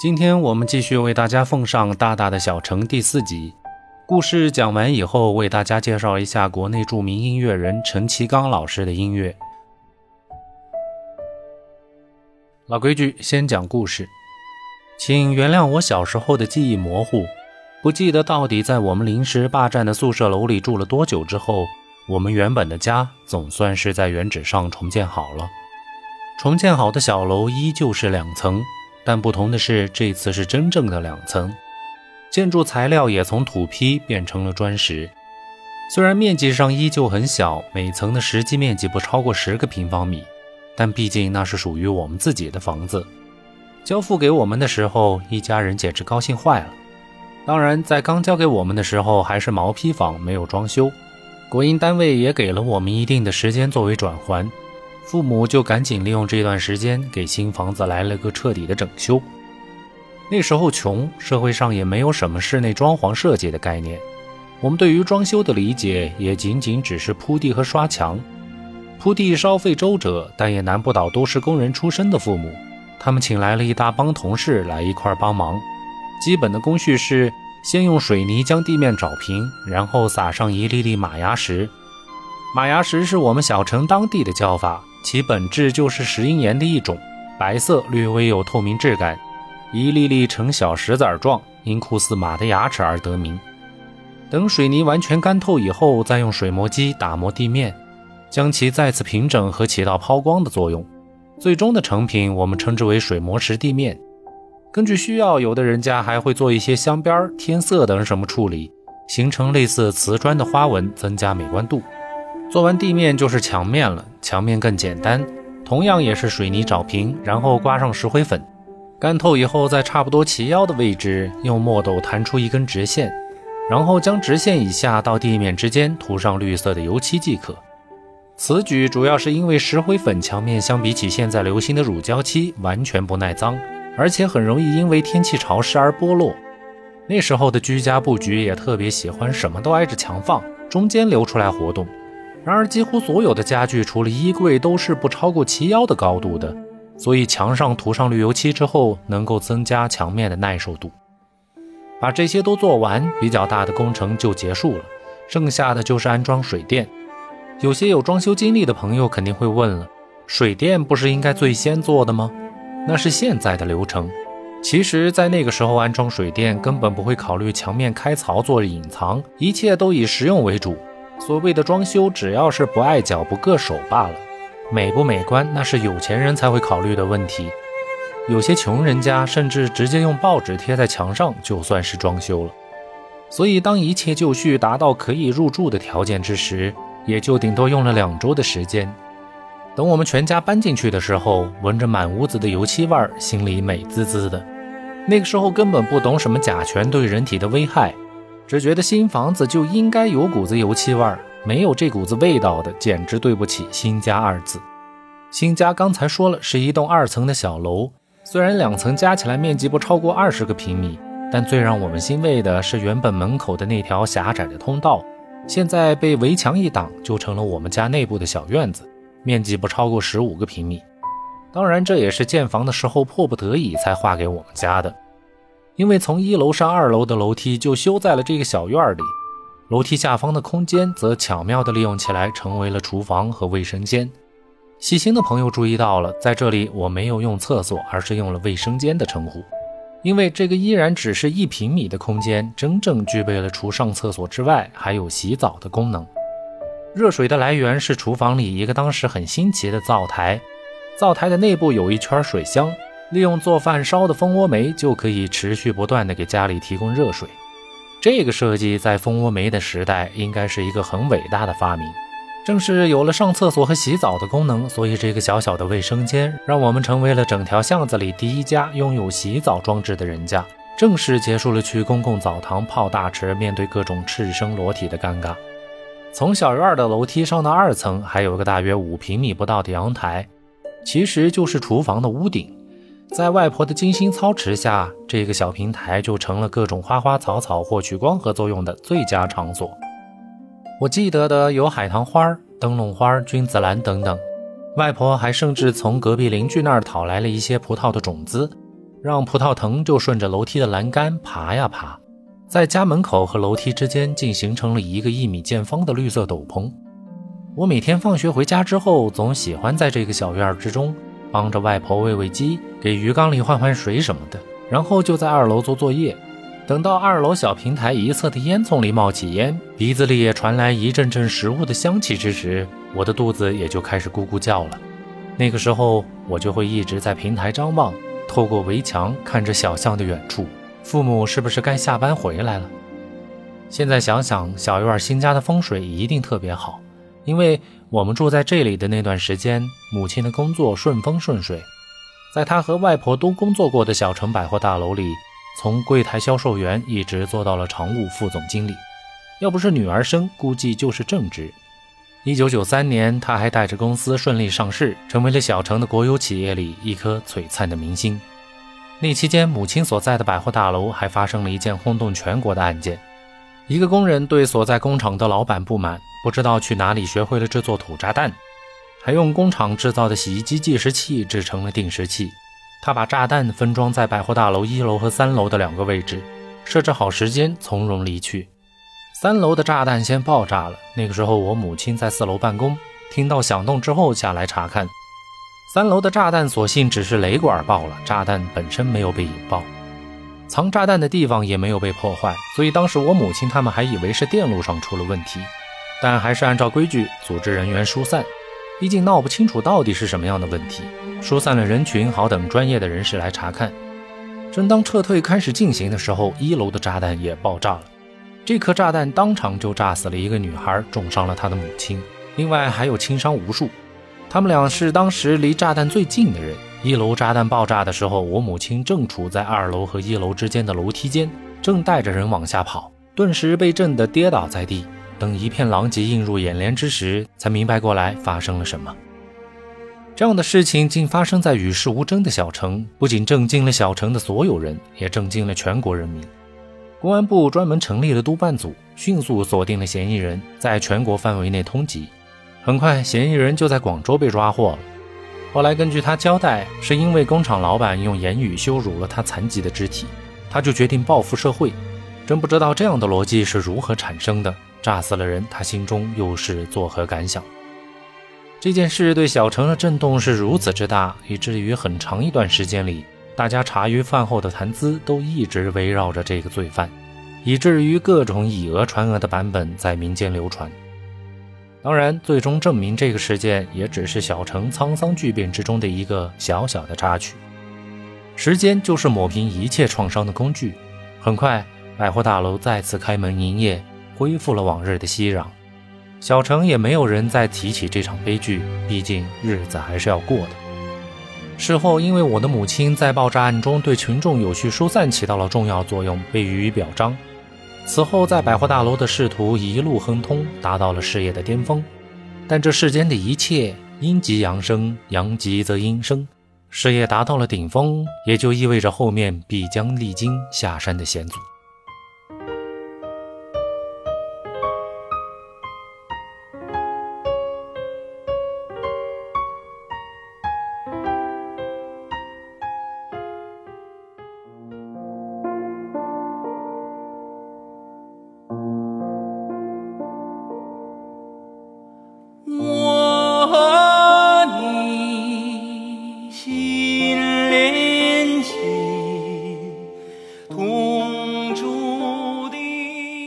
今天我们继续为大家奉上《大大的小城》第四集。故事讲完以后，为大家介绍一下国内著名音乐人陈其刚老师的音乐。老规矩，先讲故事。请原谅我小时候的记忆模糊，不记得到底在我们临时霸占的宿舍楼里住了多久之后，我们原本的家总算是在原址上重建好了。重建好的小楼依旧是两层，但不同的是，这次是真正的两层。建筑材料也从土坯变成了砖石，虽然面积上依旧很小，每层的实际面积不超过十个平方米，但毕竟那是属于我们自己的房子。交付给我们的时候，一家人简直高兴坏了。当然，在刚交给我们的时候还是毛坯房，没有装修。国营单位也给了我们一定的时间作为转还，父母就赶紧利用这段时间给新房子来了个彻底的整修。那时候穷，社会上也没有什么室内装潢设计的概念。我们对于装修的理解也仅仅只是铺地和刷墙。铺地稍费周折，但也难不倒都是工人出身的父母。他们请来了一大帮同事来一块帮忙。基本的工序是：先用水泥将地面找平，然后撒上一粒粒马牙石。马牙石是我们小城当地的叫法，其本质就是石英岩的一种，白色，略微有透明质感。一粒粒呈小石子儿状，因酷似马的牙齿而得名。等水泥完全干透以后，再用水磨机打磨地面，将其再次平整和起到抛光的作用。最终的成品我们称之为水磨石地面。根据需要，有的人家还会做一些镶边、添色等什么处理，形成类似瓷砖的花纹，增加美观度。做完地面就是墙面了，墙面更简单，同样也是水泥找平，然后刮上石灰粉。干透以后，在差不多齐腰的位置，用墨斗弹出一根直线，然后将直线以下到地面之间涂上绿色的油漆即可。此举主要是因为石灰粉墙面相比起现在流行的乳胶漆，完全不耐脏，而且很容易因为天气潮湿而剥落。那时候的居家布局也特别喜欢什么都挨着墙放，中间留出来活动。然而，几乎所有的家具，除了衣柜，都是不超过齐腰的高度的。所以墙上涂上绿油漆之后，能够增加墙面的耐受度。把这些都做完，比较大的工程就结束了，剩下的就是安装水电。有些有装修经历的朋友肯定会问了：水电不是应该最先做的吗？那是现在的流程。其实，在那个时候安装水电根本不会考虑墙面开槽做隐藏，一切都以实用为主。所谓的装修，只要是不碍脚、不硌手罢了。美不美观，那是有钱人才会考虑的问题。有些穷人家甚至直接用报纸贴在墙上，就算是装修了。所以，当一切就绪达到可以入住的条件之时，也就顶多用了两周的时间。等我们全家搬进去的时候，闻着满屋子的油漆味儿，心里美滋滋的。那个时候根本不懂什么甲醛对人体的危害，只觉得新房子就应该有股子油漆味儿。没有这股子味道的，简直对不起“新家”二字。新家刚才说了，是一栋二层的小楼，虽然两层加起来面积不超过二十个平米，但最让我们欣慰的是，原本门口的那条狭窄的通道，现在被围墙一挡，就成了我们家内部的小院子，面积不超过十五个平米。当然，这也是建房的时候迫不得已才划给我们家的，因为从一楼上二楼的楼梯就修在了这个小院里。楼梯下方的空间则巧妙地利用起来，成为了厨房和卫生间。细心的朋友注意到了，在这里我没有用厕所，而是用了卫生间的称呼，因为这个依然只是一平米的空间，真正具备了除上厕所之外还有洗澡的功能。热水的来源是厨房里一个当时很新奇的灶台，灶台的内部有一圈水箱，利用做饭烧的蜂窝煤就可以持续不断的给家里提供热水。这个设计在蜂窝煤的时代应该是一个很伟大的发明。正是有了上厕所和洗澡的功能，所以这个小小的卫生间让我们成为了整条巷子里第一家拥有洗澡装置的人家，正式结束了去公共澡堂泡大池、面对各种赤身裸体的尴尬。从小院的楼梯上到二层，还有个大约五平米不到的阳台，其实就是厨房的屋顶。在外婆的精心操持下，这个小平台就成了各种花花草草获取光合作用的最佳场所。我记得的有海棠花、灯笼花、君子兰等等。外婆还甚至从隔壁邻居那儿讨来了一些葡萄的种子。让葡萄藤就顺着楼梯的栏杆爬呀爬，在家门口和楼梯之间竟形成了一个一米见方的绿色斗篷。我每天放学回家之后，总喜欢在这个小院之中帮着外婆喂喂鸡，给鱼缸里换换水什么的，然后就在二楼做作业。等到二楼小平台一侧的烟囱里冒起烟，鼻子里也传来一阵阵食物的香气之时，我的肚子也就开始咕咕叫了。那个时候，我就会一直在平台张望，透过围墙看着小巷的远处，父母是不是该下班回来了？现在想想，小院新家的风水一定特别好。因为我们住在这里的那段时间，母亲的工作顺风顺水，在她和外婆都工作过的小城百货大楼里，从柜台销售员一直做到了常务副总经理。要不是女儿生，估计就是正职。一九九三年，她还带着公司顺利上市，成为了小城的国有企业里一颗璀璨的明星。那期间，母亲所在的百货大楼还发生了一件轰动全国的案件：一个工人对所在工厂的老板不满。不知道去哪里学会了制作土炸弹，还用工厂制造的洗衣机计时器制成了定时器。他把炸弹分装在百货大楼一楼和三楼的两个位置，设置好时间，从容离去。三楼的炸弹先爆炸了。那个时候我母亲在四楼办公，听到响动之后下来查看。三楼的炸弹所幸只是雷管爆了，炸弹本身没有被引爆，藏炸弹的地方也没有被破坏，所以当时我母亲他们还以为是电路上出了问题。但还是按照规矩组织人员疏散，毕竟闹不清楚到底是什么样的问题。疏散了人群，好等专业的人士来查看。正当撤退开始进行的时候，一楼的炸弹也爆炸了。这颗炸弹当场就炸死了一个女孩，重伤了她的母亲，另外还有轻伤无数。他们俩是当时离炸弹最近的人。一楼炸弹爆炸的时候，我母亲正处在二楼和一楼之间的楼梯间，正带着人往下跑，顿时被震得跌倒在地。等一片狼藉映入眼帘之时，才明白过来发生了什么。这样的事情竟发生在与世无争的小城，不仅震惊了小城的所有人，也震惊了全国人民。公安部专门成立了督办组，迅速锁定了嫌疑人，在全国范围内通缉。很快，嫌疑人就在广州被抓获了。后来根据他交代，是因为工厂老板用言语羞辱了他残疾的肢体，他就决定报复社会。真不知道这样的逻辑是如何产生的。炸死了人，他心中又是作何感想？这件事对小城的震动是如此之大，以至于很长一段时间里，大家茶余饭后的谈资都一直围绕着这个罪犯，以至于各种以讹传讹的版本在民间流传。当然，最终证明这个事件也只是小城沧桑巨变之中的一个小小的插曲。时间就是抹平一切创伤的工具。很快，百货大楼再次开门营业。恢复了往日的熙攘，小城也没有人再提起这场悲剧，毕竟日子还是要过的。事后，因为我的母亲在爆炸案中对群众有序疏散起到了重要作用，被予以表彰。此后，在百货大楼的仕途一路亨通，达到了事业的巅峰。但这世间的一切，阴极阳生，阳极则阴生。事业达到了顶峰，也就意味着后面必将历经下山的险阻。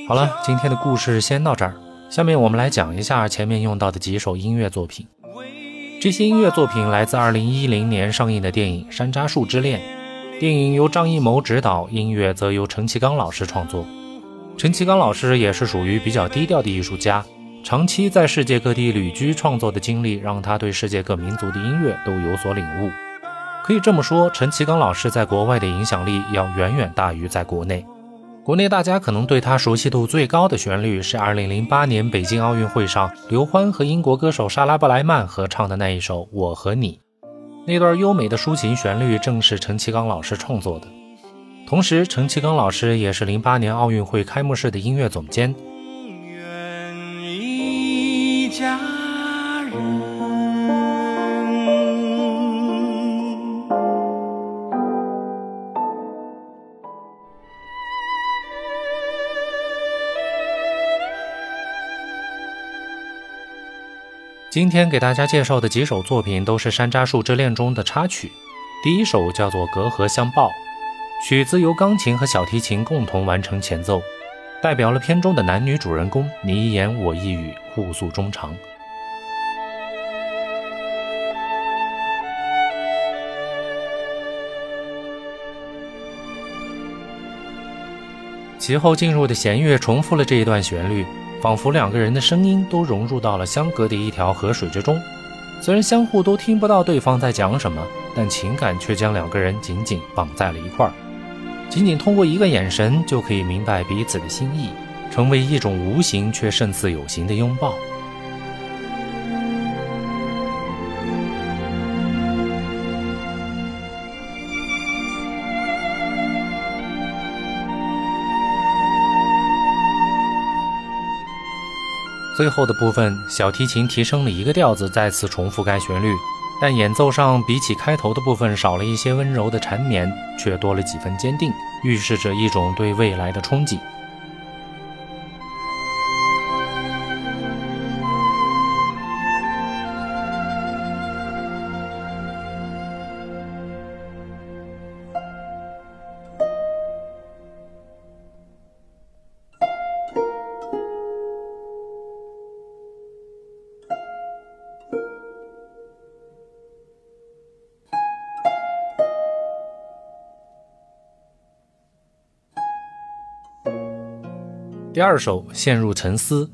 好了，今天的故事先到这儿。下面我们来讲一下前面用到的几首音乐作品。这些音乐作品来自2010年上映的电影《山楂树之恋》。电影由张艺谋执导，音乐则由陈其刚老师创作。陈其刚老师也是属于比较低调的艺术家，长期在世界各地旅居创作的经历，让他对世界各民族的音乐都有所领悟。可以这么说，陈其刚老师在国外的影响力要远远大于在国内。国内大家可能对他熟悉度最高的旋律是2008年北京奥运会上刘欢和英国歌手莎拉布莱曼合唱的那一首《我和你》，那段优美的抒情旋律正是陈其刚老师创作的。同时，陈其刚老师也是08年奥运会开幕式的音乐总监。今天给大家介绍的几首作品都是《山楂树之恋》中的插曲。第一首叫做《隔河相抱》，曲子由钢琴和小提琴共同完成前奏，代表了片中的男女主人公你一言我一语，互诉衷肠。其后进入的弦乐重复了这一段旋律。仿佛两个人的声音都融入到了相隔的一条河水之中，虽然相互都听不到对方在讲什么，但情感却将两个人紧紧绑在了一块儿。仅仅通过一个眼神就可以明白彼此的心意，成为一种无形却胜似有形的拥抱。最后的部分，小提琴提升了一个调子，再次重复该旋律，但演奏上比起开头的部分少了一些温柔的缠绵，却多了几分坚定，预示着一种对未来的憧憬。第二首陷入沉思，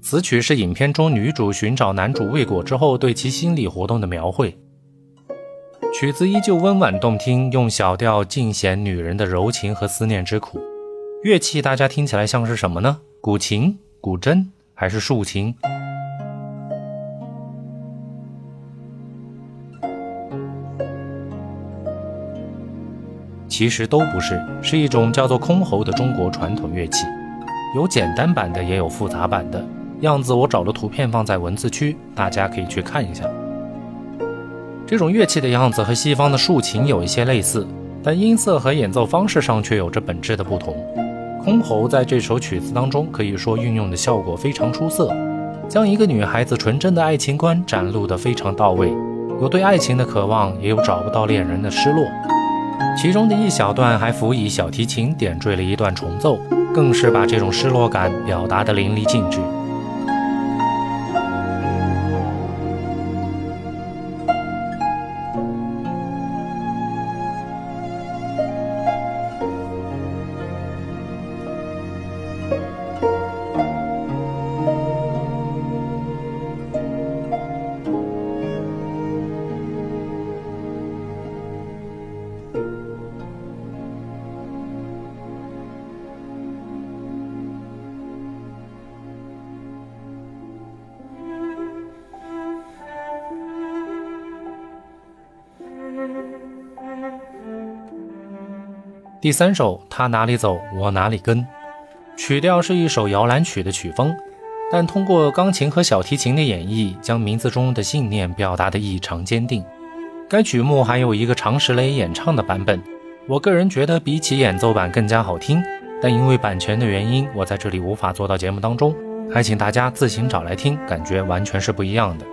此曲是影片中女主寻找男主未果之后对其心理活动的描绘。曲子依旧温婉动听，用小调尽显女人的柔情和思念之苦。乐器大家听起来像是什么呢？古琴、古筝还是竖琴？其实都不是，是一种叫做箜篌的中国传统乐器。有简单版的，也有复杂版的样子。我找了图片放在文字区，大家可以去看一下。这种乐器的样子和西方的竖琴有一些类似，但音色和演奏方式上却有着本质的不同。箜篌在这首曲子当中可以说运用的效果非常出色，将一个女孩子纯真的爱情观展露得非常到位，有对爱情的渴望，也有找不到恋人的失落。其中的一小段还辅以小提琴点缀了一段重奏。更是把这种失落感表达得淋漓尽致。第三首，他哪里走，我哪里跟。曲调是一首摇篮曲的曲风，但通过钢琴和小提琴的演绎，将名字中的信念表达得异常坚定。该曲目还有一个常石磊演唱的版本，我个人觉得比起演奏版更加好听，但因为版权的原因，我在这里无法做到节目当中，还请大家自行找来听，感觉完全是不一样的。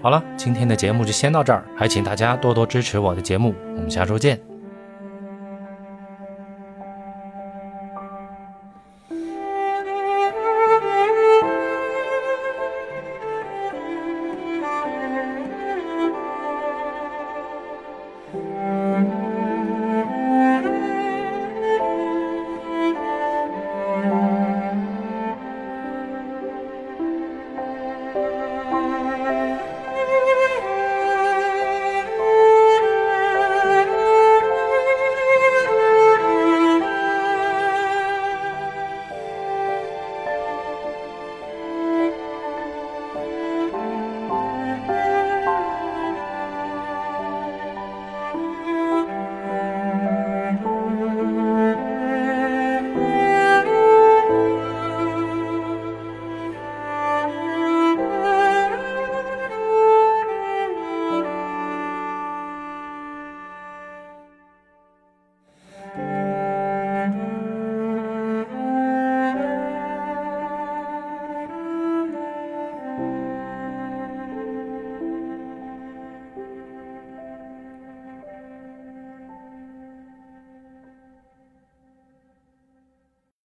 好了，今天的节目就先到这儿，还请大家多多支持我的节目，我们下周见。